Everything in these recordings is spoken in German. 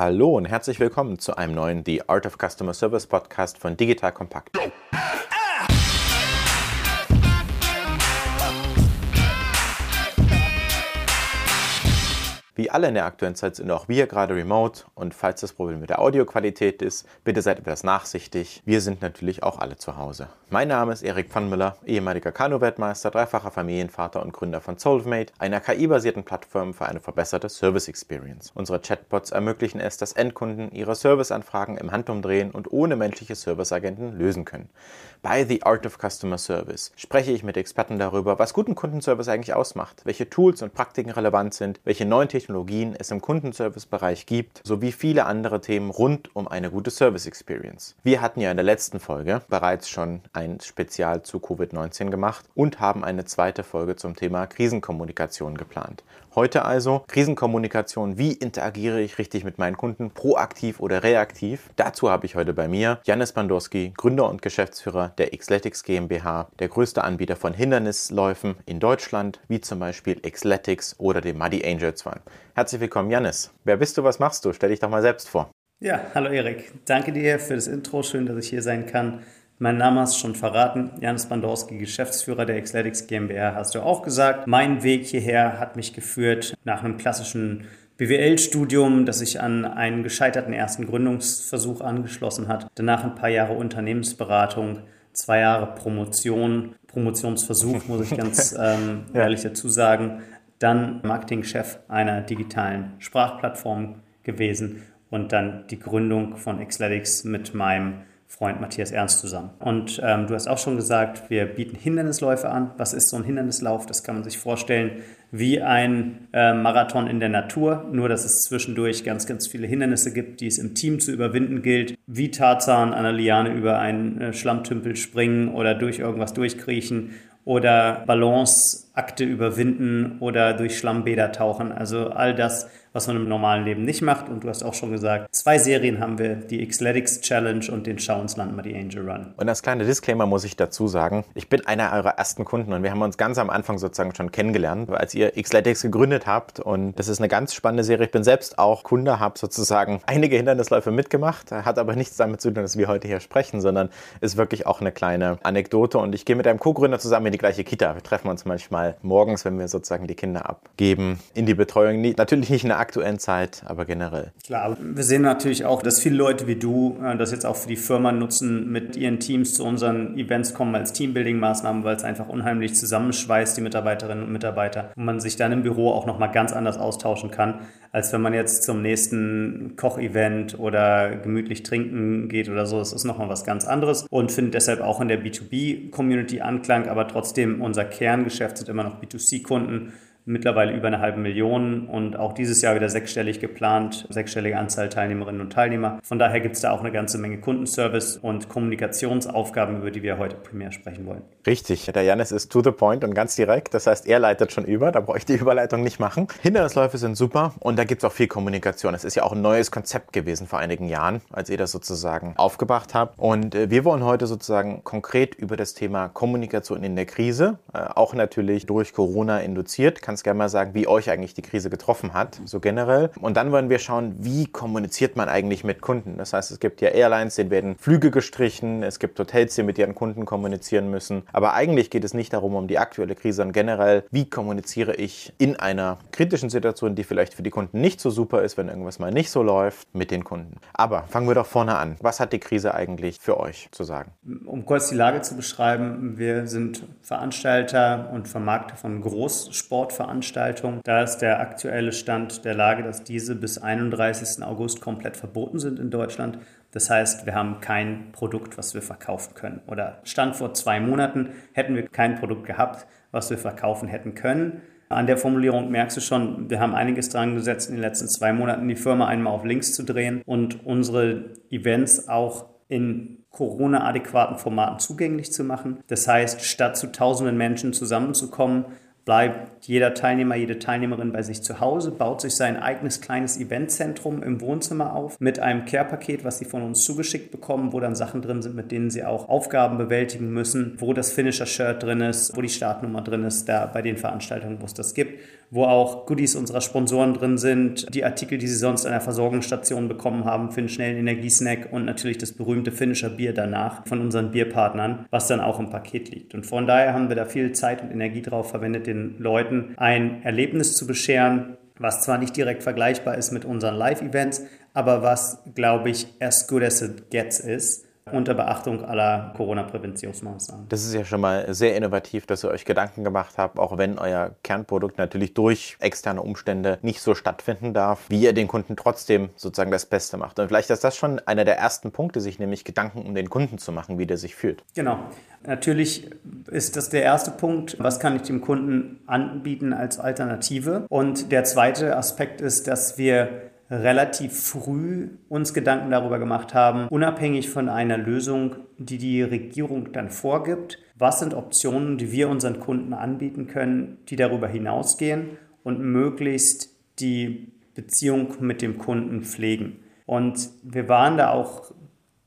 Hallo und herzlich willkommen zu einem neuen The Art of Customer Service Podcast von Digital Compact. Wie alle in der aktuellen Zeit sind auch wir gerade remote und falls das Problem mit der Audioqualität ist, bitte seid etwas nachsichtig. Wir sind natürlich auch alle zu Hause. Mein Name ist Erik Pfannmüller, ehemaliger Kanu-Weltmeister, dreifacher Familienvater und Gründer von Solvemate, einer KI-basierten Plattform für eine verbesserte Service Experience. Unsere Chatbots ermöglichen es, dass Endkunden ihre Serviceanfragen im Handumdrehen und ohne menschliche Serviceagenten lösen können. Bei The Art of Customer Service spreche ich mit Experten darüber, was guten Kundenservice eigentlich ausmacht, welche Tools und Praktiken relevant sind, welche neuen Technologien Technologien es im Kundenservice-Bereich gibt, sowie viele andere Themen rund um eine gute Service Experience. Wir hatten ja in der letzten Folge bereits schon ein Spezial zu Covid-19 gemacht und haben eine zweite Folge zum Thema Krisenkommunikation geplant. Heute also Krisenkommunikation, wie interagiere ich richtig mit meinen Kunden, proaktiv oder reaktiv. Dazu habe ich heute bei mir Janis Bandorski, Gründer und Geschäftsführer der Xletics GmbH, der größte Anbieter von Hindernisläufen in Deutschland, wie zum Beispiel Xletics oder dem Muddy Angels One. Herzlich willkommen, Janis. Wer bist du, was machst du? Stell dich doch mal selbst vor. Ja, hallo Erik. Danke dir für das Intro. Schön, dass ich hier sein kann. Mein Name hast du schon verraten. Janis Bandorski, Geschäftsführer der Xletics GmbH, hast du auch gesagt. Mein Weg hierher hat mich geführt nach einem klassischen BWL-Studium, das sich an einen gescheiterten ersten Gründungsversuch angeschlossen hat. Danach ein paar Jahre Unternehmensberatung, zwei Jahre Promotion, Promotionsversuch, muss ich ganz ähm, ehrlich dazu sagen dann Marketingchef einer digitalen Sprachplattform gewesen und dann die Gründung von Xletics mit meinem Freund Matthias Ernst zusammen. Und ähm, du hast auch schon gesagt, wir bieten Hindernisläufe an. Was ist so ein Hindernislauf? Das kann man sich vorstellen wie ein äh, Marathon in der Natur, nur dass es zwischendurch ganz, ganz viele Hindernisse gibt, die es im Team zu überwinden gilt. Wie Tarzan an der Liane über einen äh, Schlammtümpel springen oder durch irgendwas durchkriechen oder Balanceakte überwinden oder durch Schlammbäder tauchen. Also all das, was man im normalen Leben nicht macht. Und du hast auch schon gesagt, zwei Serien haben wir, die Xletics Challenge und den Schau uns Land mal die Angel Run. Und als kleiner Disclaimer muss ich dazu sagen, ich bin einer eurer ersten Kunden und wir haben uns ganz am Anfang sozusagen schon kennengelernt, als ihr Xletics gegründet habt. Und das ist eine ganz spannende Serie. Ich bin selbst auch Kunde, habe sozusagen einige Hindernisläufe mitgemacht, hat aber nichts damit zu tun, dass wir heute hier sprechen, sondern ist wirklich auch eine kleine Anekdote. Und ich gehe mit einem Co-Gründer zusammen in die gleiche Kita. Wir treffen uns manchmal morgens, wenn wir sozusagen die Kinder abgeben, in die Betreuung. Natürlich nicht in der aktuellen Zeit, aber generell. Klar, wir sehen natürlich auch, dass viele Leute wie du äh, das jetzt auch für die Firma nutzen, mit ihren Teams zu unseren Events kommen als Teambuilding-Maßnahmen, weil es einfach unheimlich zusammenschweißt, die Mitarbeiterinnen und Mitarbeiter, und man sich dann im Büro auch nochmal ganz anders austauschen kann, als wenn man jetzt zum nächsten Kochevent oder gemütlich trinken geht oder so. Das ist nochmal was ganz anderes und findet deshalb auch in der B2B-Community Anklang, aber trotzdem unser Kerngeschäft sind immer noch B2C-Kunden mittlerweile über eine halbe Million und auch dieses Jahr wieder sechsstellig geplant, sechsstellige Anzahl Teilnehmerinnen und Teilnehmer. Von daher gibt es da auch eine ganze Menge Kundenservice und Kommunikationsaufgaben, über die wir heute primär sprechen wollen. Richtig, der Janis ist to the point und ganz direkt. Das heißt, er leitet schon über, da brauche ich die Überleitung nicht machen. Hindernisläufe sind super und da gibt es auch viel Kommunikation. Es ist ja auch ein neues Konzept gewesen vor einigen Jahren, als ihr das sozusagen aufgebracht habt. Und äh, wir wollen heute sozusagen konkret über das Thema Kommunikation in der Krise, äh, auch natürlich durch Corona induziert, kannst gerne mal sagen, wie euch eigentlich die Krise getroffen hat, so generell. Und dann wollen wir schauen, wie kommuniziert man eigentlich mit Kunden. Das heißt, es gibt ja Airlines, denen werden Flüge gestrichen, es gibt Hotels, die mit ihren Kunden kommunizieren müssen. Aber eigentlich geht es nicht darum, um die aktuelle Krise, sondern generell, wie kommuniziere ich in einer kritischen Situation, die vielleicht für die Kunden nicht so super ist, wenn irgendwas mal nicht so läuft, mit den Kunden. Aber fangen wir doch vorne an. Was hat die Krise eigentlich für euch zu sagen? Um kurz die Lage zu beschreiben, wir sind Veranstalter und Vermarkter von Großsportveranstaltungen Veranstaltung. Da ist der aktuelle Stand der Lage, dass diese bis 31. August komplett verboten sind in Deutschland. Das heißt, wir haben kein Produkt, was wir verkaufen können. Oder Stand vor zwei Monaten hätten wir kein Produkt gehabt, was wir verkaufen hätten können. An der Formulierung merkst du schon, wir haben einiges dran gesetzt, in den letzten zwei Monaten die Firma einmal auf links zu drehen und unsere Events auch in Corona-adäquaten Formaten zugänglich zu machen. Das heißt, statt zu tausenden Menschen zusammenzukommen, bleibt jeder Teilnehmer, jede Teilnehmerin bei sich zu Hause, baut sich sein eigenes kleines Eventzentrum im Wohnzimmer auf mit einem Care-Paket, was sie von uns zugeschickt bekommen, wo dann Sachen drin sind, mit denen sie auch Aufgaben bewältigen müssen, wo das Finisher-Shirt drin ist, wo die Startnummer drin ist, da bei den Veranstaltungen, wo es das gibt wo auch Goodies unserer Sponsoren drin sind, die Artikel, die sie sonst an der Versorgungsstation bekommen haben für einen schnellen Energiesnack und natürlich das berühmte finnischer Bier danach von unseren Bierpartnern, was dann auch im Paket liegt. Und von daher haben wir da viel Zeit und Energie drauf verwendet, den Leuten ein Erlebnis zu bescheren, was zwar nicht direkt vergleichbar ist mit unseren Live-Events, aber was, glaube ich, as good as it gets ist unter Beachtung aller Corona-Präventionsmaßnahmen. Das ist ja schon mal sehr innovativ, dass ihr euch Gedanken gemacht habt, auch wenn euer Kernprodukt natürlich durch externe Umstände nicht so stattfinden darf, wie ihr den Kunden trotzdem sozusagen das Beste macht. Und vielleicht ist das schon einer der ersten Punkte, sich nämlich Gedanken um den Kunden zu machen, wie der sich fühlt. Genau. Natürlich ist das der erste Punkt, was kann ich dem Kunden anbieten als Alternative? Und der zweite Aspekt ist, dass wir relativ früh uns Gedanken darüber gemacht haben, unabhängig von einer Lösung, die die Regierung dann vorgibt, was sind Optionen, die wir unseren Kunden anbieten können, die darüber hinausgehen und möglichst die Beziehung mit dem Kunden pflegen. Und wir waren da auch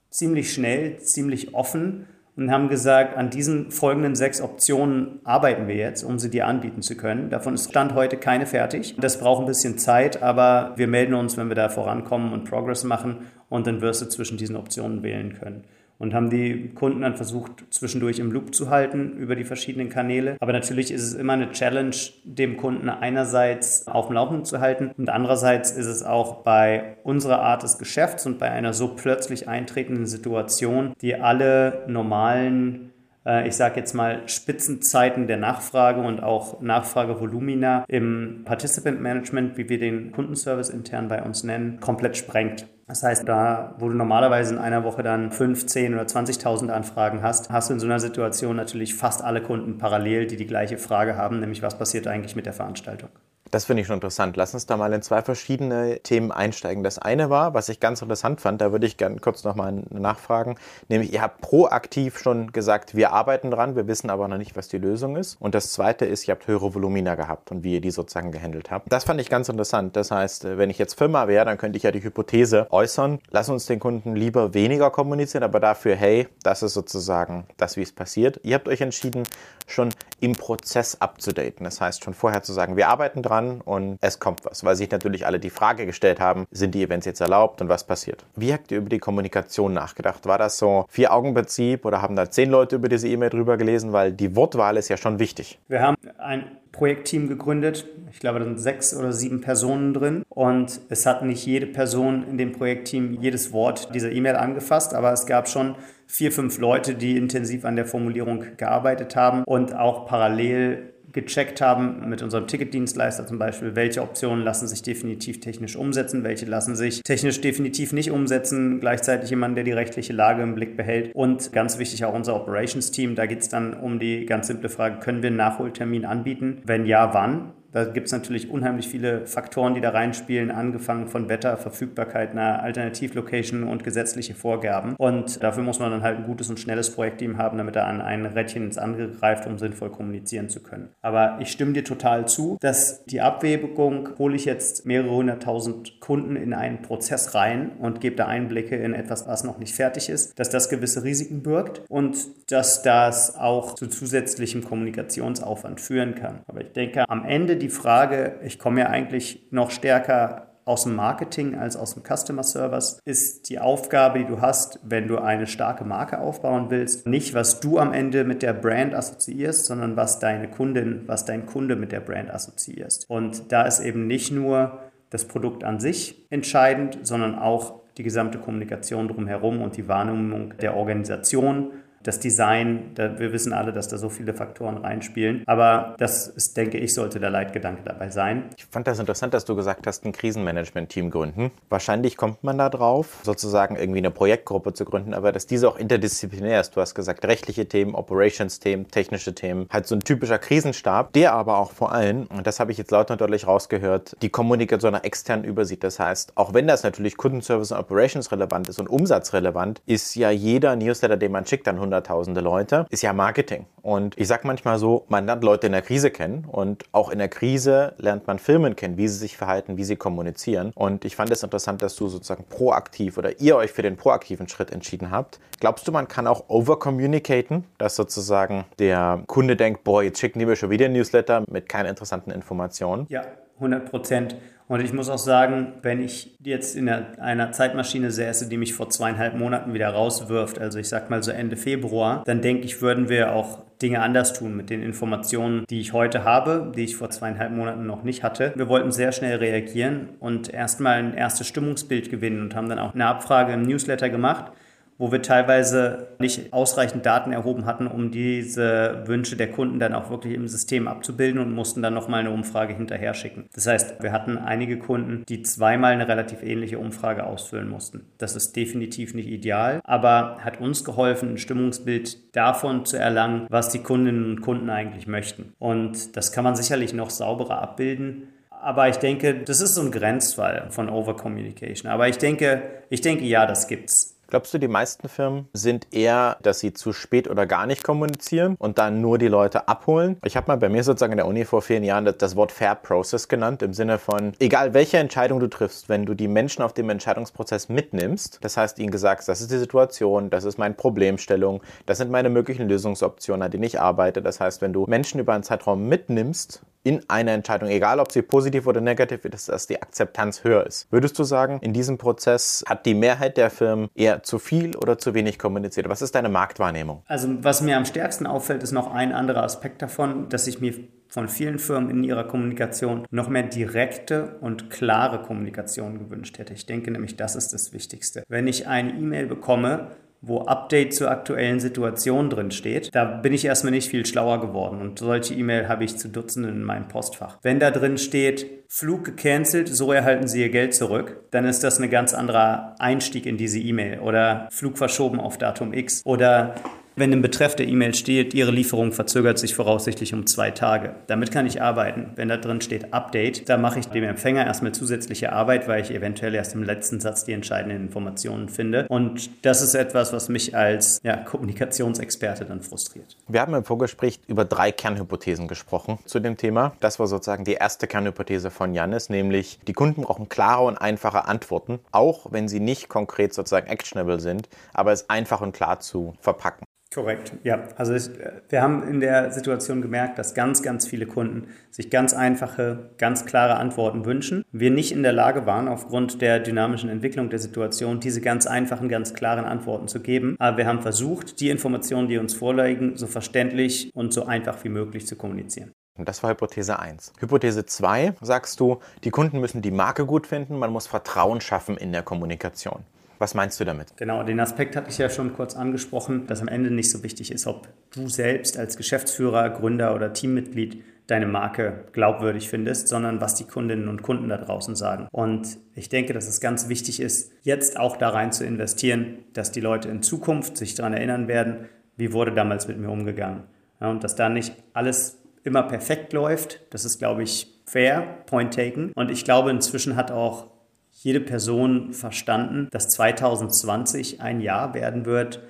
ziemlich schnell, ziemlich offen und haben gesagt, an diesen folgenden sechs Optionen arbeiten wir jetzt, um sie dir anbieten zu können. Davon ist Stand heute keine fertig. Das braucht ein bisschen Zeit, aber wir melden uns, wenn wir da vorankommen und Progress machen und dann wirst du zwischen diesen Optionen wählen können und haben die Kunden dann versucht, zwischendurch im Loop zu halten über die verschiedenen Kanäle. Aber natürlich ist es immer eine Challenge, dem Kunden einerseits auf dem Laufenden zu halten und andererseits ist es auch bei unserer Art des Geschäfts und bei einer so plötzlich eintretenden Situation, die alle normalen äh, ich sage jetzt mal, Spitzenzeiten der Nachfrage und auch Nachfragevolumina im Participant Management, wie wir den Kundenservice intern bei uns nennen, komplett sprengt. Das heißt, da, wo du normalerweise in einer Woche dann 5, 10 oder 20.000 Anfragen hast, hast du in so einer Situation natürlich fast alle Kunden parallel, die die gleiche Frage haben, nämlich was passiert eigentlich mit der Veranstaltung. Das finde ich schon interessant. Lass uns da mal in zwei verschiedene Themen einsteigen. Das eine war, was ich ganz interessant fand, da würde ich gerne kurz nochmal nachfragen, nämlich ihr habt proaktiv schon gesagt, wir arbeiten dran, wir wissen aber noch nicht, was die Lösung ist. Und das zweite ist, ihr habt höhere Volumina gehabt und wie ihr die sozusagen gehandelt habt. Das fand ich ganz interessant. Das heißt, wenn ich jetzt Firma wäre, dann könnte ich ja die Hypothese äußern, lass uns den Kunden lieber weniger kommunizieren, aber dafür, hey, das ist sozusagen das, wie es passiert. Ihr habt euch entschieden, schon im Prozess abzudaten. Das heißt, schon vorher zu sagen, wir arbeiten dran, an und es kommt was, weil sich natürlich alle die Frage gestellt haben, sind die Events jetzt erlaubt und was passiert? Wie habt ihr über die Kommunikation nachgedacht? War das so Vier-Augen-Prinzip oder haben da zehn Leute über diese E-Mail drüber gelesen? Weil die Wortwahl ist ja schon wichtig. Wir haben ein Projektteam gegründet. Ich glaube, da sind sechs oder sieben Personen drin. Und es hat nicht jede Person in dem Projektteam jedes Wort dieser E-Mail angefasst, aber es gab schon vier, fünf Leute, die intensiv an der Formulierung gearbeitet haben und auch parallel gecheckt haben mit unserem Ticketdienstleister zum Beispiel, welche Optionen lassen sich definitiv technisch umsetzen, welche lassen sich technisch definitiv nicht umsetzen, gleichzeitig jemand, der die rechtliche Lage im Blick behält und ganz wichtig auch unser Operations-Team, da geht es dann um die ganz simple Frage, können wir einen Nachholtermin anbieten? Wenn ja, wann? Da gibt es natürlich unheimlich viele Faktoren, die da reinspielen, angefangen von Wetter, Verfügbarkeit einer Alternativlocation und gesetzliche Vorgaben. Und dafür muss man dann halt ein gutes und schnelles Projektteam haben, damit er an ein Rädchen ins andere greift, um sinnvoll kommunizieren zu können. Aber ich stimme dir total zu, dass die Abwägung, hole ich jetzt mehrere hunderttausend Kunden in einen Prozess rein und gebe da Einblicke in etwas, was noch nicht fertig ist, dass das gewisse Risiken birgt und dass das auch zu zusätzlichem Kommunikationsaufwand führen kann. Aber ich denke, am Ende die Frage, ich komme ja eigentlich noch stärker aus dem Marketing als aus dem Customer Service, ist die Aufgabe, die du hast, wenn du eine starke Marke aufbauen willst, nicht was du am Ende mit der Brand assoziierst, sondern was deine Kundin, was dein Kunde mit der Brand assoziierst. Und da ist eben nicht nur das Produkt an sich entscheidend, sondern auch die gesamte Kommunikation drumherum und die Wahrnehmung der Organisation das Design, da, wir wissen alle, dass da so viele Faktoren reinspielen. Aber das ist, denke ich, sollte der Leitgedanke dabei sein. Ich fand das interessant, dass du gesagt hast, ein Krisenmanagement-Team gründen. Wahrscheinlich kommt man da drauf, sozusagen irgendwie eine Projektgruppe zu gründen, aber dass diese auch interdisziplinär ist. Du hast gesagt, rechtliche Themen, Operations-Themen, technische Themen. Halt so ein typischer Krisenstab, der aber auch vor allem, und das habe ich jetzt laut und deutlich rausgehört, die Kommunikation nach extern übersieht. Das heißt, auch wenn das natürlich Kundenservice und Operations relevant ist und umsatzrelevant, ist ja jeder Newsletter, den man schickt, dann 100 hunderttausende Leute, ist ja Marketing. Und ich sage manchmal so, man lernt Leute in der Krise kennen und auch in der Krise lernt man Firmen kennen, wie sie sich verhalten, wie sie kommunizieren. Und ich fand es interessant, dass du sozusagen proaktiv oder ihr euch für den proaktiven Schritt entschieden habt. Glaubst du, man kann auch overcommunicaten, dass sozusagen der Kunde denkt, boah, jetzt schicken die mir schon wieder ein Newsletter mit keinen interessanten Informationen? Ja, 100 Prozent. Und ich muss auch sagen, wenn ich jetzt in einer Zeitmaschine säße, die mich vor zweieinhalb Monaten wieder rauswirft, also ich sag mal so Ende Februar, dann denke ich, würden wir auch Dinge anders tun mit den Informationen, die ich heute habe, die ich vor zweieinhalb Monaten noch nicht hatte. Wir wollten sehr schnell reagieren und erstmal ein erstes Stimmungsbild gewinnen und haben dann auch eine Abfrage im Newsletter gemacht wo wir teilweise nicht ausreichend Daten erhoben hatten, um diese Wünsche der Kunden dann auch wirklich im System abzubilden und mussten dann nochmal eine Umfrage hinterher schicken. Das heißt, wir hatten einige Kunden, die zweimal eine relativ ähnliche Umfrage ausfüllen mussten. Das ist definitiv nicht ideal, aber hat uns geholfen, ein Stimmungsbild davon zu erlangen, was die Kundinnen und Kunden eigentlich möchten. Und das kann man sicherlich noch sauberer abbilden. Aber ich denke, das ist so ein Grenzfall von Overcommunication. Aber ich denke, ich denke, ja, das gibt's. Glaubst du, die meisten Firmen sind eher, dass sie zu spät oder gar nicht kommunizieren und dann nur die Leute abholen? Ich habe mal bei mir sozusagen in der Uni vor vielen Jahren das Wort Fair Process genannt, im Sinne von, egal welche Entscheidung du triffst, wenn du die Menschen auf dem Entscheidungsprozess mitnimmst, das heißt ihnen gesagt, das ist die Situation, das ist meine Problemstellung, das sind meine möglichen Lösungsoptionen, an denen ich arbeite. Das heißt, wenn du Menschen über einen Zeitraum mitnimmst, in einer Entscheidung, egal ob sie positiv oder negativ ist, dass die Akzeptanz höher ist. Würdest du sagen, in diesem Prozess hat die Mehrheit der Firmen eher zu viel oder zu wenig kommuniziert? Was ist deine Marktwahrnehmung? Also was mir am stärksten auffällt, ist noch ein anderer Aspekt davon, dass ich mir von vielen Firmen in ihrer Kommunikation noch mehr direkte und klare Kommunikation gewünscht hätte. Ich denke nämlich, das ist das Wichtigste. Wenn ich eine E-Mail bekomme, wo Update zur aktuellen Situation drin steht, da bin ich erstmal nicht viel schlauer geworden. Und solche E-Mail habe ich zu Dutzenden in meinem Postfach. Wenn da drin steht, Flug gecancelt, so erhalten Sie Ihr Geld zurück, dann ist das ein ganz anderer Einstieg in diese E-Mail. Oder Flug verschoben auf Datum X. Oder wenn im Betreff der E-Mail steht, Ihre Lieferung verzögert sich voraussichtlich um zwei Tage. Damit kann ich arbeiten. Wenn da drin steht Update, da mache ich dem Empfänger erstmal zusätzliche Arbeit, weil ich eventuell erst im letzten Satz die entscheidenden Informationen finde. Und das ist etwas, was mich als ja, Kommunikationsexperte dann frustriert. Wir haben im Vorgespräch über drei Kernhypothesen gesprochen zu dem Thema. Das war sozusagen die erste Kernhypothese von Janis, nämlich die Kunden brauchen klare und einfache Antworten, auch wenn sie nicht konkret sozusagen actionable sind, aber es einfach und klar zu verpacken. Korrekt, ja. Also ich, wir haben in der Situation gemerkt, dass ganz, ganz viele Kunden sich ganz einfache, ganz klare Antworten wünschen. Wir nicht in der Lage waren, aufgrund der dynamischen Entwicklung der Situation, diese ganz einfachen, ganz klaren Antworten zu geben. Aber wir haben versucht, die Informationen, die uns vorliegen, so verständlich und so einfach wie möglich zu kommunizieren. Das war Hypothese 1. Hypothese 2 sagst du, die Kunden müssen die Marke gut finden, man muss Vertrauen schaffen in der Kommunikation. Was meinst du damit? Genau, den Aspekt hatte ich ja schon kurz angesprochen, dass am Ende nicht so wichtig ist, ob du selbst als Geschäftsführer, Gründer oder Teammitglied deine Marke glaubwürdig findest, sondern was die Kundinnen und Kunden da draußen sagen. Und ich denke, dass es ganz wichtig ist, jetzt auch da rein zu investieren, dass die Leute in Zukunft sich daran erinnern werden, wie wurde damals mit mir umgegangen. Ja, und dass da nicht alles immer perfekt läuft, das ist, glaube ich, fair, point taken. Und ich glaube, inzwischen hat auch jede Person verstanden, dass 2020 ein Jahr werden wird,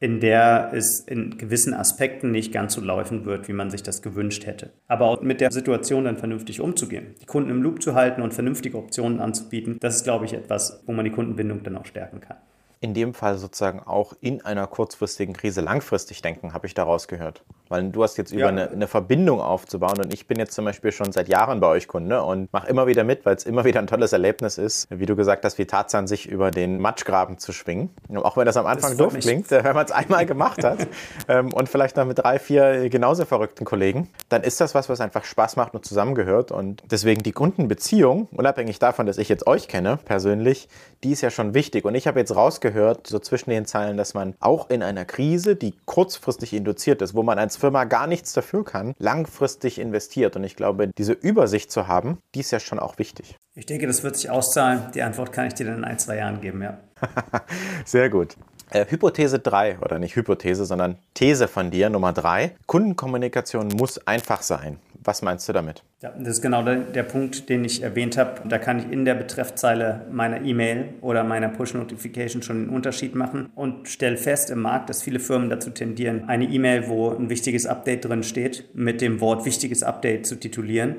in der es in gewissen Aspekten nicht ganz so laufen wird, wie man sich das gewünscht hätte. Aber auch mit der Situation dann vernünftig umzugehen, die Kunden im Loop zu halten und vernünftige Optionen anzubieten, das ist, glaube ich, etwas, wo man die Kundenbindung dann auch stärken kann in dem Fall sozusagen auch in einer kurzfristigen Krise langfristig denken, habe ich daraus gehört. Weil du hast jetzt über ja. eine, eine, Verbindung aufzubauen und ich bin jetzt zum Beispiel schon seit Jahren bei euch Kunde und mache immer wieder mit, weil es immer wieder ein tolles Erlebnis ist, wie du gesagt hast, wie Tarzan sich über den Matschgraben zu schwingen. Auch wenn das am Anfang das doof klingt, äh, wenn man es einmal gemacht hat ähm, und vielleicht noch mit drei, vier genauso verrückten Kollegen, dann ist das was, was einfach Spaß macht und zusammengehört und deswegen die Kundenbeziehung, unabhängig davon, dass ich jetzt euch kenne persönlich, die ist ja schon wichtig und ich habe jetzt rausgehört, gehört, so zwischen den Zeilen, dass man auch in einer Krise, die kurzfristig induziert ist, wo man als Firma gar nichts dafür kann, langfristig investiert. Und ich glaube, diese Übersicht zu haben, die ist ja schon auch wichtig. Ich denke, das wird sich auszahlen. Die Antwort kann ich dir dann in ein, zwei Jahren geben, ja. Sehr gut. Äh, Hypothese 3, oder nicht Hypothese, sondern These von dir, Nummer 3. Kundenkommunikation muss einfach sein. Was meinst du damit? Ja, das ist genau der, der, Punkt, den ich erwähnt habe. Da kann ich in der Betreffzeile meiner E-Mail oder meiner Push-Notification schon den Unterschied machen und stelle fest im Markt, dass viele Firmen dazu tendieren, eine E-Mail, wo ein wichtiges Update drin steht, mit dem Wort wichtiges Update zu titulieren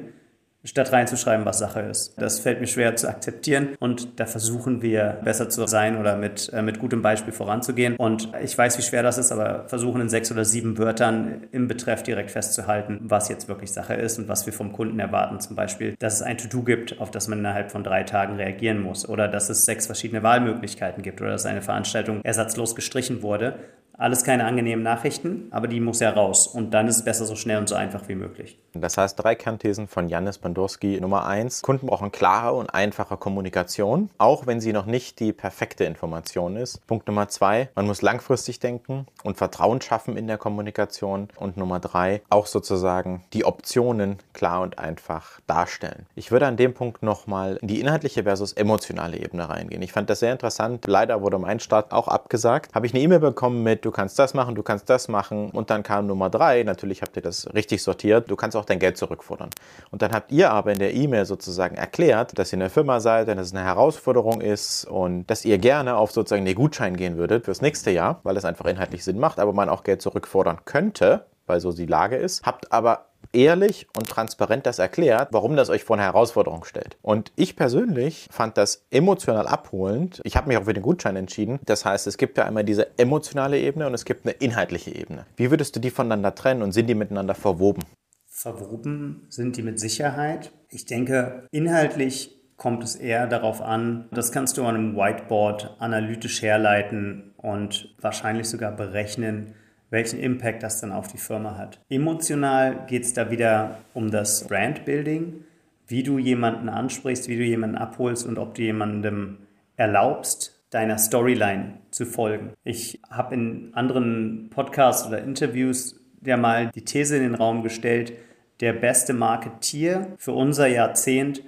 statt reinzuschreiben, was Sache ist. Das fällt mir schwer zu akzeptieren und da versuchen wir besser zu sein oder mit, äh, mit gutem Beispiel voranzugehen. Und ich weiß, wie schwer das ist, aber versuchen in sechs oder sieben Wörtern im Betreff direkt festzuhalten, was jetzt wirklich Sache ist und was wir vom Kunden erwarten. Zum Beispiel, dass es ein To-Do gibt, auf das man innerhalb von drei Tagen reagieren muss oder dass es sechs verschiedene Wahlmöglichkeiten gibt oder dass eine Veranstaltung ersatzlos gestrichen wurde. Alles keine angenehmen Nachrichten, aber die muss ja raus. Und dann ist es besser so schnell und so einfach wie möglich. Das heißt, drei Kernthesen von Janis Bandurski. Nummer eins, Kunden brauchen klare und einfache Kommunikation, auch wenn sie noch nicht die perfekte Information ist. Punkt Nummer zwei, man muss langfristig denken und Vertrauen schaffen in der Kommunikation. Und Nummer drei, auch sozusagen die Optionen klar und einfach darstellen. Ich würde an dem Punkt nochmal in die inhaltliche versus emotionale Ebene reingehen. Ich fand das sehr interessant. Leider wurde mein Start auch abgesagt. Habe ich eine E-Mail bekommen mit du kannst das machen, du kannst das machen. Und dann kam Nummer drei, natürlich habt ihr das richtig sortiert, du kannst auch dein Geld zurückfordern. Und dann habt ihr aber in der E-Mail sozusagen erklärt, dass ihr eine Firma seid, dass es eine Herausforderung ist und dass ihr gerne auf sozusagen den Gutschein gehen würdet fürs nächste Jahr, weil es einfach inhaltlich Sinn macht, aber man auch Geld zurückfordern könnte, weil so die Lage ist. Habt aber ehrlich und transparent das erklärt, warum das euch vor eine Herausforderung stellt. Und ich persönlich fand das emotional abholend. Ich habe mich auch für den Gutschein entschieden. Das heißt, es gibt ja einmal diese emotionale Ebene und es gibt eine inhaltliche Ebene. Wie würdest du die voneinander trennen und sind die miteinander verwoben? Verwoben sind die mit Sicherheit. Ich denke, inhaltlich kommt es eher darauf an, das kannst du an einem Whiteboard analytisch herleiten und wahrscheinlich sogar berechnen, welchen Impact das dann auf die Firma hat. Emotional geht es da wieder um das Brandbuilding, wie du jemanden ansprichst, wie du jemanden abholst und ob du jemandem erlaubst, deiner Storyline zu folgen. Ich habe in anderen Podcasts oder Interviews ja mal die These in den Raum gestellt, der beste Marketier für unser Jahrzehnt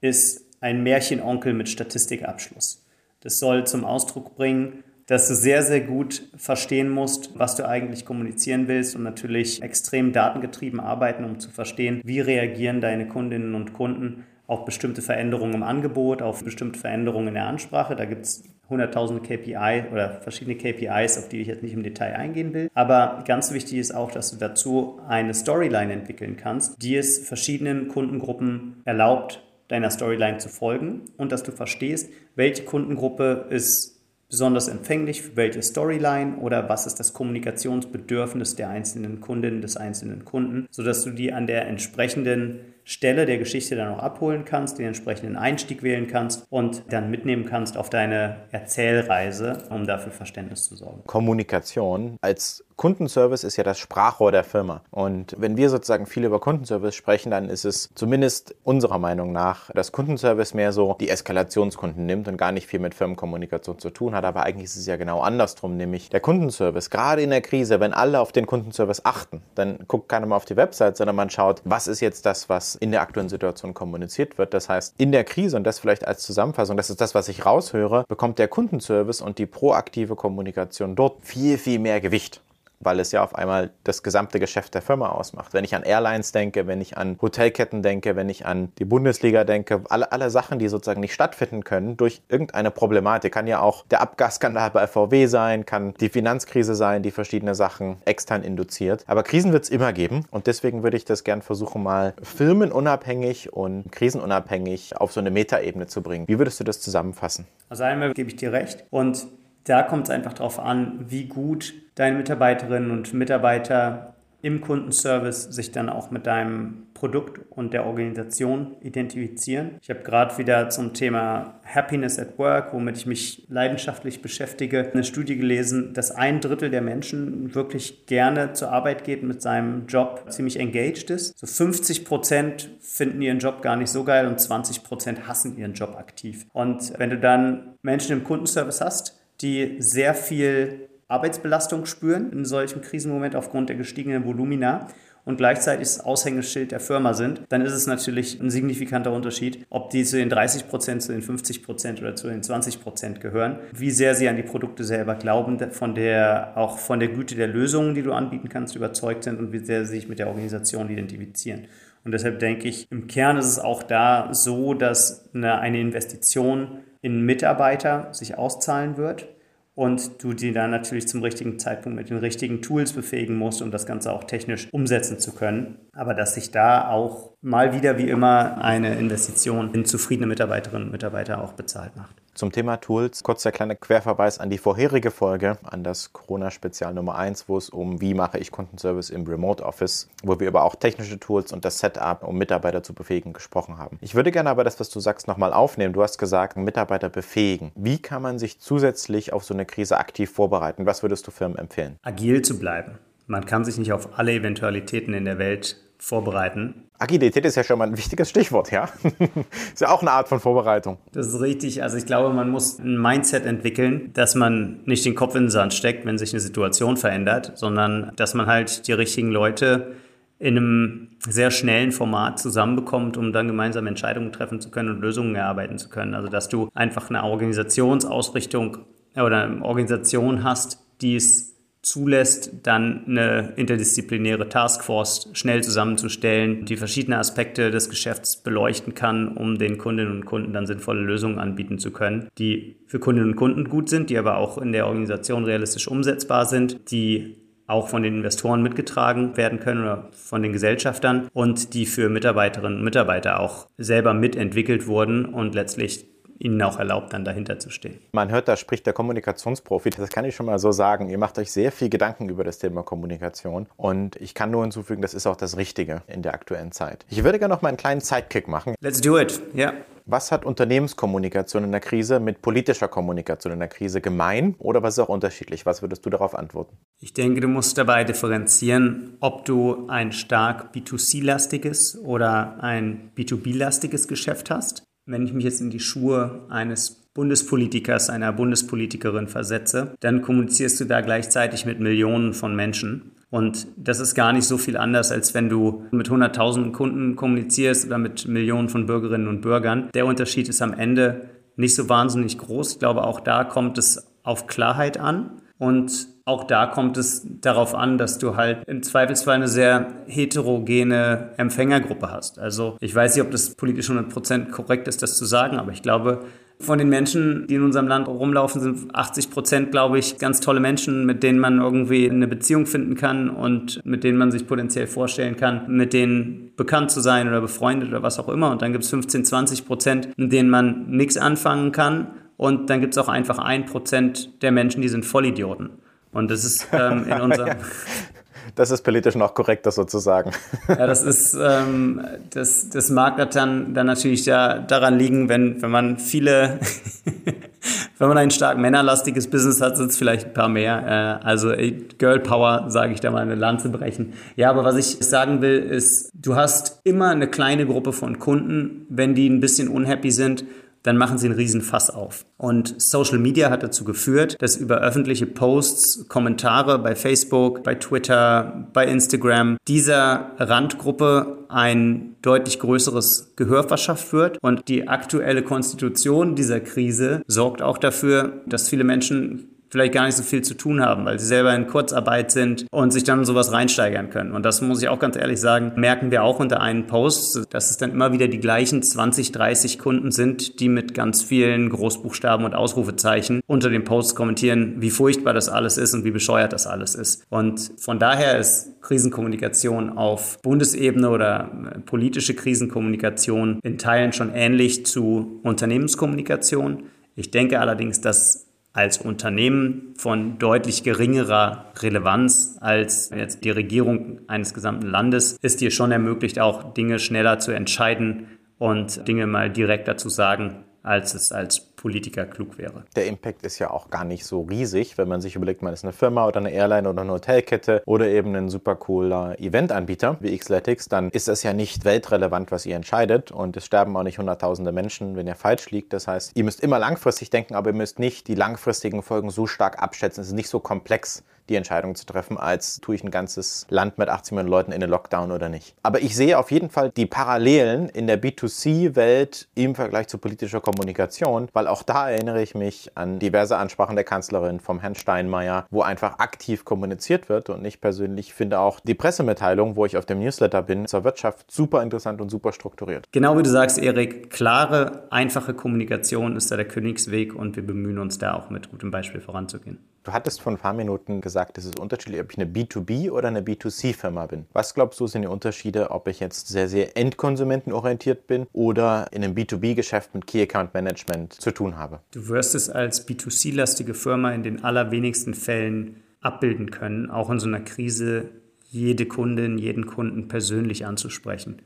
ist ein Märchenonkel mit Statistikabschluss. Das soll zum Ausdruck bringen, dass du sehr, sehr gut verstehen musst, was du eigentlich kommunizieren willst und natürlich extrem datengetrieben arbeiten, um zu verstehen, wie reagieren deine Kundinnen und Kunden auf bestimmte Veränderungen im Angebot, auf bestimmte Veränderungen in der Ansprache. Da gibt es hunderttausende KPI oder verschiedene KPIs, auf die ich jetzt nicht im Detail eingehen will. Aber ganz wichtig ist auch, dass du dazu eine Storyline entwickeln kannst, die es verschiedenen Kundengruppen erlaubt, deiner Storyline zu folgen und dass du verstehst, welche Kundengruppe ist besonders empfänglich für welche Storyline oder was ist das Kommunikationsbedürfnis der einzelnen Kundin, des einzelnen Kunden, sodass du die an der entsprechenden Stelle der Geschichte dann auch abholen kannst, den entsprechenden Einstieg wählen kannst und dann mitnehmen kannst auf deine Erzählreise, um dafür Verständnis zu sorgen. Kommunikation als Kundenservice ist ja das Sprachrohr der Firma. Und wenn wir sozusagen viel über Kundenservice sprechen, dann ist es zumindest unserer Meinung nach, dass Kundenservice mehr so die Eskalationskunden nimmt und gar nicht viel mit Firmenkommunikation zu tun hat. Aber eigentlich ist es ja genau andersrum, nämlich der Kundenservice. Gerade in der Krise, wenn alle auf den Kundenservice achten, dann guckt keiner mal auf die Website, sondern man schaut, was ist jetzt das, was in der aktuellen Situation kommuniziert wird. Das heißt, in der Krise, und das vielleicht als Zusammenfassung, das ist das, was ich raushöre, bekommt der Kundenservice und die proaktive Kommunikation dort viel, viel mehr Gewicht weil es ja auf einmal das gesamte Geschäft der Firma ausmacht. Wenn ich an Airlines denke, wenn ich an Hotelketten denke, wenn ich an die Bundesliga denke, alle, alle Sachen, die sozusagen nicht stattfinden können durch irgendeine Problematik, kann ja auch der Abgasskandal bei VW sein, kann die Finanzkrise sein, die verschiedene Sachen extern induziert. Aber Krisen wird es immer geben und deswegen würde ich das gern versuchen, mal firmenunabhängig und krisenunabhängig auf so eine Metaebene zu bringen. Wie würdest du das zusammenfassen? Also einmal gebe ich dir recht und da kommt es einfach darauf an, wie gut deine Mitarbeiterinnen und Mitarbeiter im Kundenservice sich dann auch mit deinem Produkt und der Organisation identifizieren. Ich habe gerade wieder zum Thema Happiness at Work, womit ich mich leidenschaftlich beschäftige, eine Studie gelesen, dass ein Drittel der Menschen wirklich gerne zur Arbeit geht mit seinem Job ziemlich engaged ist. So 50 Prozent finden ihren Job gar nicht so geil und 20 Prozent hassen ihren Job aktiv. Und wenn du dann Menschen im Kundenservice hast, die sehr viel Arbeitsbelastung spüren in solchem Krisenmoment aufgrund der gestiegenen Volumina und gleichzeitig das Aushängeschild der Firma sind, dann ist es natürlich ein signifikanter Unterschied, ob die zu den 30 Prozent, zu den 50 Prozent oder zu den 20 Prozent gehören, wie sehr sie an die Produkte selber glauben, von der, auch von der Güte der Lösungen, die du anbieten kannst, überzeugt sind und wie sehr sie sich mit der Organisation identifizieren. Und deshalb denke ich, im Kern ist es auch da so, dass eine, eine Investition in Mitarbeiter sich auszahlen wird und du die dann natürlich zum richtigen Zeitpunkt mit den richtigen Tools befähigen musst, um das Ganze auch technisch umsetzen zu können. Aber dass sich da auch mal wieder wie immer eine Investition in zufriedene Mitarbeiterinnen und Mitarbeiter auch bezahlt macht. Zum Thema Tools kurz der kleine Querverweis an die vorherige Folge, an das Corona-Spezial Nummer 1, wo es um wie mache ich Kundenservice im Remote Office, wo wir über auch technische Tools und das Setup, um Mitarbeiter zu befähigen, gesprochen haben. Ich würde gerne aber das, was du sagst, nochmal aufnehmen. Du hast gesagt, Mitarbeiter befähigen. Wie kann man sich zusätzlich auf so eine Krise aktiv vorbereiten? Was würdest du Firmen empfehlen? Agil zu bleiben. Man kann sich nicht auf alle Eventualitäten in der Welt vorbereiten. Agilität ist ja schon mal ein wichtiges Stichwort, ja? ist ja auch eine Art von Vorbereitung. Das ist richtig. Also ich glaube, man muss ein Mindset entwickeln, dass man nicht den Kopf in den Sand steckt, wenn sich eine Situation verändert, sondern dass man halt die richtigen Leute in einem sehr schnellen Format zusammenbekommt, um dann gemeinsam Entscheidungen treffen zu können und Lösungen erarbeiten zu können. Also dass du einfach eine Organisationsausrichtung oder eine Organisation hast, die es zulässt, dann eine interdisziplinäre Taskforce schnell zusammenzustellen, die verschiedene Aspekte des Geschäfts beleuchten kann, um den Kundinnen und Kunden dann sinnvolle Lösungen anbieten zu können, die für Kundinnen und Kunden gut sind, die aber auch in der Organisation realistisch umsetzbar sind, die auch von den Investoren mitgetragen werden können oder von den Gesellschaftern und die für Mitarbeiterinnen und Mitarbeiter auch selber mitentwickelt wurden und letztlich ihnen auch erlaubt, dann dahinter zu stehen. Man hört, da spricht der Kommunikationsprofi. Das kann ich schon mal so sagen. Ihr macht euch sehr viel Gedanken über das Thema Kommunikation. Und ich kann nur hinzufügen, das ist auch das Richtige in der aktuellen Zeit. Ich würde gerne noch mal einen kleinen Sidekick machen. Let's do it. Ja. Yeah. Was hat Unternehmenskommunikation in der Krise mit politischer Kommunikation in der Krise gemein oder was ist auch unterschiedlich? Was würdest du darauf antworten? Ich denke, du musst dabei differenzieren, ob du ein stark B2C-lastiges oder ein B2B-lastiges Geschäft hast. Wenn ich mich jetzt in die Schuhe eines Bundespolitikers, einer Bundespolitikerin versetze, dann kommunizierst du da gleichzeitig mit Millionen von Menschen. Und das ist gar nicht so viel anders, als wenn du mit hunderttausenden Kunden kommunizierst oder mit Millionen von Bürgerinnen und Bürgern. Der Unterschied ist am Ende nicht so wahnsinnig groß. Ich glaube, auch da kommt es auf Klarheit an. Und auch da kommt es darauf an, dass du halt im Zweifelsfall eine sehr heterogene Empfängergruppe hast. Also ich weiß nicht, ob das politisch 100% korrekt ist, das zu sagen, aber ich glaube, von den Menschen, die in unserem Land rumlaufen, sind 80 Prozent, glaube ich, ganz tolle Menschen, mit denen man irgendwie eine Beziehung finden kann und mit denen man sich potenziell vorstellen kann, mit denen bekannt zu sein oder befreundet oder was auch immer. Und dann gibt es 15, 20 Prozent, mit denen man nichts anfangen kann und dann gibt es auch einfach ein Prozent der Menschen, die sind Vollidioten. Und das ist ähm, in unserem. Das ist politisch noch korrekter sozusagen. Ja, das ist, ähm, das, das mag dann, dann natürlich ja daran liegen, wenn, wenn man viele, wenn man ein stark männerlastiges Business hat, sind es vielleicht ein paar mehr. Äh, also Girl Power, sage ich da mal eine Lanze brechen. Ja, aber was ich sagen will, ist, du hast immer eine kleine Gruppe von Kunden, wenn die ein bisschen unhappy sind dann machen sie einen riesen Fass auf. Und Social Media hat dazu geführt, dass über öffentliche Posts, Kommentare bei Facebook, bei Twitter, bei Instagram dieser Randgruppe ein deutlich größeres Gehör verschafft wird. Und die aktuelle Konstitution dieser Krise sorgt auch dafür, dass viele Menschen vielleicht gar nicht so viel zu tun haben, weil sie selber in Kurzarbeit sind und sich dann sowas reinsteigern können. Und das muss ich auch ganz ehrlich sagen, merken wir auch unter einen Post, dass es dann immer wieder die gleichen 20, 30 Kunden sind, die mit ganz vielen Großbuchstaben und Ausrufezeichen unter dem Post kommentieren, wie furchtbar das alles ist und wie bescheuert das alles ist. Und von daher ist Krisenkommunikation auf Bundesebene oder äh, politische Krisenkommunikation in Teilen schon ähnlich zu Unternehmenskommunikation. Ich denke allerdings, dass als Unternehmen von deutlich geringerer Relevanz als jetzt die Regierung eines gesamten Landes ist dir schon ermöglicht, auch Dinge schneller zu entscheiden und Dinge mal direkter zu sagen, als es als Politiker klug wäre. Der Impact ist ja auch gar nicht so riesig, wenn man sich überlegt, man ist eine Firma oder eine Airline oder eine Hotelkette oder eben ein super cooler Eventanbieter wie Xletics, dann ist das ja nicht weltrelevant, was ihr entscheidet und es sterben auch nicht hunderttausende Menschen, wenn ihr falsch liegt. Das heißt, ihr müsst immer langfristig denken, aber ihr müsst nicht die langfristigen Folgen so stark abschätzen. Es ist nicht so komplex die Entscheidung zu treffen, als tue ich ein ganzes Land mit 80 Millionen Leuten in den Lockdown oder nicht. Aber ich sehe auf jeden Fall die Parallelen in der B2C-Welt im Vergleich zu politischer Kommunikation, weil auch da erinnere ich mich an diverse Ansprachen der Kanzlerin vom Herrn Steinmeier, wo einfach aktiv kommuniziert wird. Und ich persönlich finde auch die Pressemitteilung, wo ich auf dem Newsletter bin, zur Wirtschaft super interessant und super strukturiert. Genau wie du sagst, Erik, klare, einfache Kommunikation ist da der Königsweg und wir bemühen uns da auch mit gutem Beispiel voranzugehen. Du hattest vor ein paar Minuten gesagt, es ist unterschiedlich, ob ich eine B2B oder eine B2C-Firma bin. Was glaubst du, sind die Unterschiede, ob ich jetzt sehr, sehr endkonsumentenorientiert bin oder in einem B2B-Geschäft mit Key Account Management zu tun habe? Du wirst es als B2C-lastige Firma in den allerwenigsten Fällen abbilden können, auch in so einer Krise jede Kundin, jeden Kunden persönlich anzusprechen.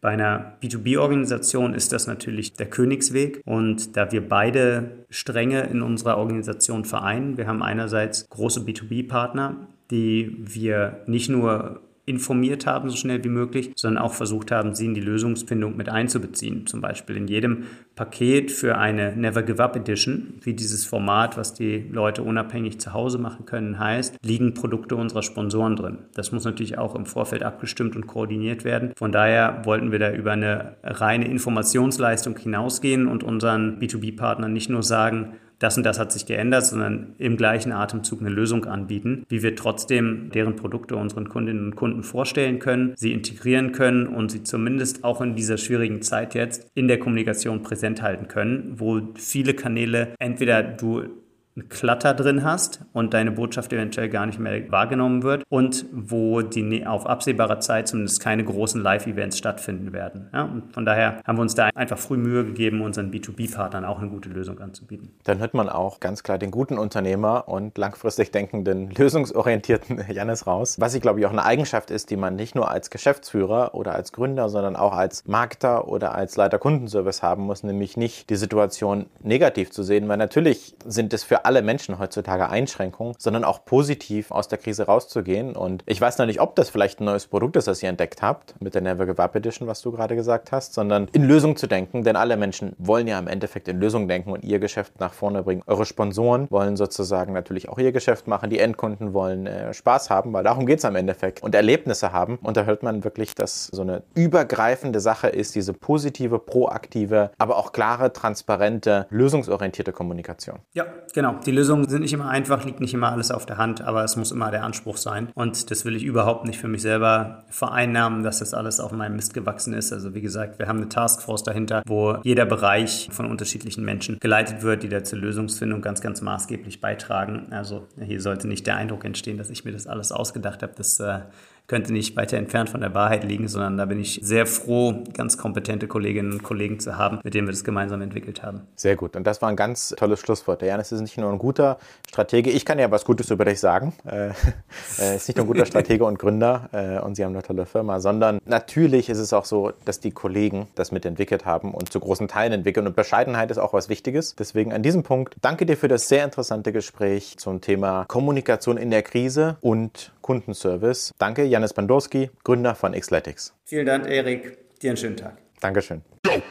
Bei einer B2B-Organisation ist das natürlich der Königsweg. Und da wir beide Stränge in unserer Organisation vereinen, wir haben einerseits große B2B-Partner, die wir nicht nur informiert haben, so schnell wie möglich, sondern auch versucht haben, sie in die Lösungsfindung mit einzubeziehen. Zum Beispiel in jedem Paket für eine Never Give Up Edition, wie dieses Format, was die Leute unabhängig zu Hause machen können, heißt, liegen Produkte unserer Sponsoren drin. Das muss natürlich auch im Vorfeld abgestimmt und koordiniert werden. Von daher wollten wir da über eine reine Informationsleistung hinausgehen und unseren B2B-Partnern nicht nur sagen, das und das hat sich geändert, sondern im gleichen Atemzug eine Lösung anbieten, wie wir trotzdem deren Produkte unseren Kundinnen und Kunden vorstellen können, sie integrieren können und sie zumindest auch in dieser schwierigen Zeit jetzt in der Kommunikation präsent halten können, wo viele Kanäle entweder du ein Klatter drin hast und deine Botschaft eventuell gar nicht mehr wahrgenommen wird und wo die auf absehbare Zeit zumindest keine großen Live-Events stattfinden werden. Ja, und von daher haben wir uns da einfach früh Mühe gegeben, unseren B2B-Partnern auch eine gute Lösung anzubieten. Dann hört man auch ganz klar den guten Unternehmer und langfristig denkenden, lösungsorientierten Jannis raus. Was ich glaube ich auch eine Eigenschaft ist, die man nicht nur als Geschäftsführer oder als Gründer, sondern auch als Markter oder als Leiter Kundenservice haben muss, nämlich nicht die Situation negativ zu sehen, weil natürlich sind es für alle Menschen heutzutage Einschränkungen, sondern auch positiv aus der Krise rauszugehen. Und ich weiß noch nicht, ob das vielleicht ein neues Produkt ist, das ihr entdeckt habt, mit der Never Give Up Edition, was du gerade gesagt hast, sondern in Lösungen zu denken, denn alle Menschen wollen ja im Endeffekt in Lösungen denken und ihr Geschäft nach vorne bringen. Eure Sponsoren wollen sozusagen natürlich auch ihr Geschäft machen, die Endkunden wollen äh, Spaß haben, weil darum geht es am Endeffekt und Erlebnisse haben. Und da hört man wirklich, dass so eine übergreifende Sache ist, diese positive, proaktive, aber auch klare, transparente, lösungsorientierte Kommunikation. Ja, genau. Die Lösungen sind nicht immer einfach, liegt nicht immer alles auf der Hand, aber es muss immer der Anspruch sein. Und das will ich überhaupt nicht für mich selber vereinnahmen, dass das alles auf meinem Mist gewachsen ist. Also wie gesagt, wir haben eine Taskforce dahinter, wo jeder Bereich von unterschiedlichen Menschen geleitet wird, die da zur Lösungsfindung ganz, ganz maßgeblich beitragen. Also hier sollte nicht der Eindruck entstehen, dass ich mir das alles ausgedacht habe. Das äh, könnte nicht weiter entfernt von der Wahrheit liegen, sondern da bin ich sehr froh, ganz kompetente Kolleginnen und Kollegen zu haben, mit denen wir das gemeinsam entwickelt haben. Sehr gut. Und das war ein ganz tolles Schlusswort. Der Janis ist nicht nur ein guter Stratege, ich kann ja was Gutes über dich sagen. Äh, er ist nicht nur ein guter Stratege und Gründer äh, und Sie haben eine tolle Firma, sondern natürlich ist es auch so, dass die Kollegen das mitentwickelt haben und zu großen Teilen entwickeln. Und Bescheidenheit ist auch was Wichtiges. Deswegen an diesem Punkt danke dir für das sehr interessante Gespräch zum Thema Kommunikation in der Krise und Kundenservice. Danke, Janis Bandorski, Gründer von Xletics. Vielen Dank, Erik. Dir einen schönen Tag. Dankeschön. Go.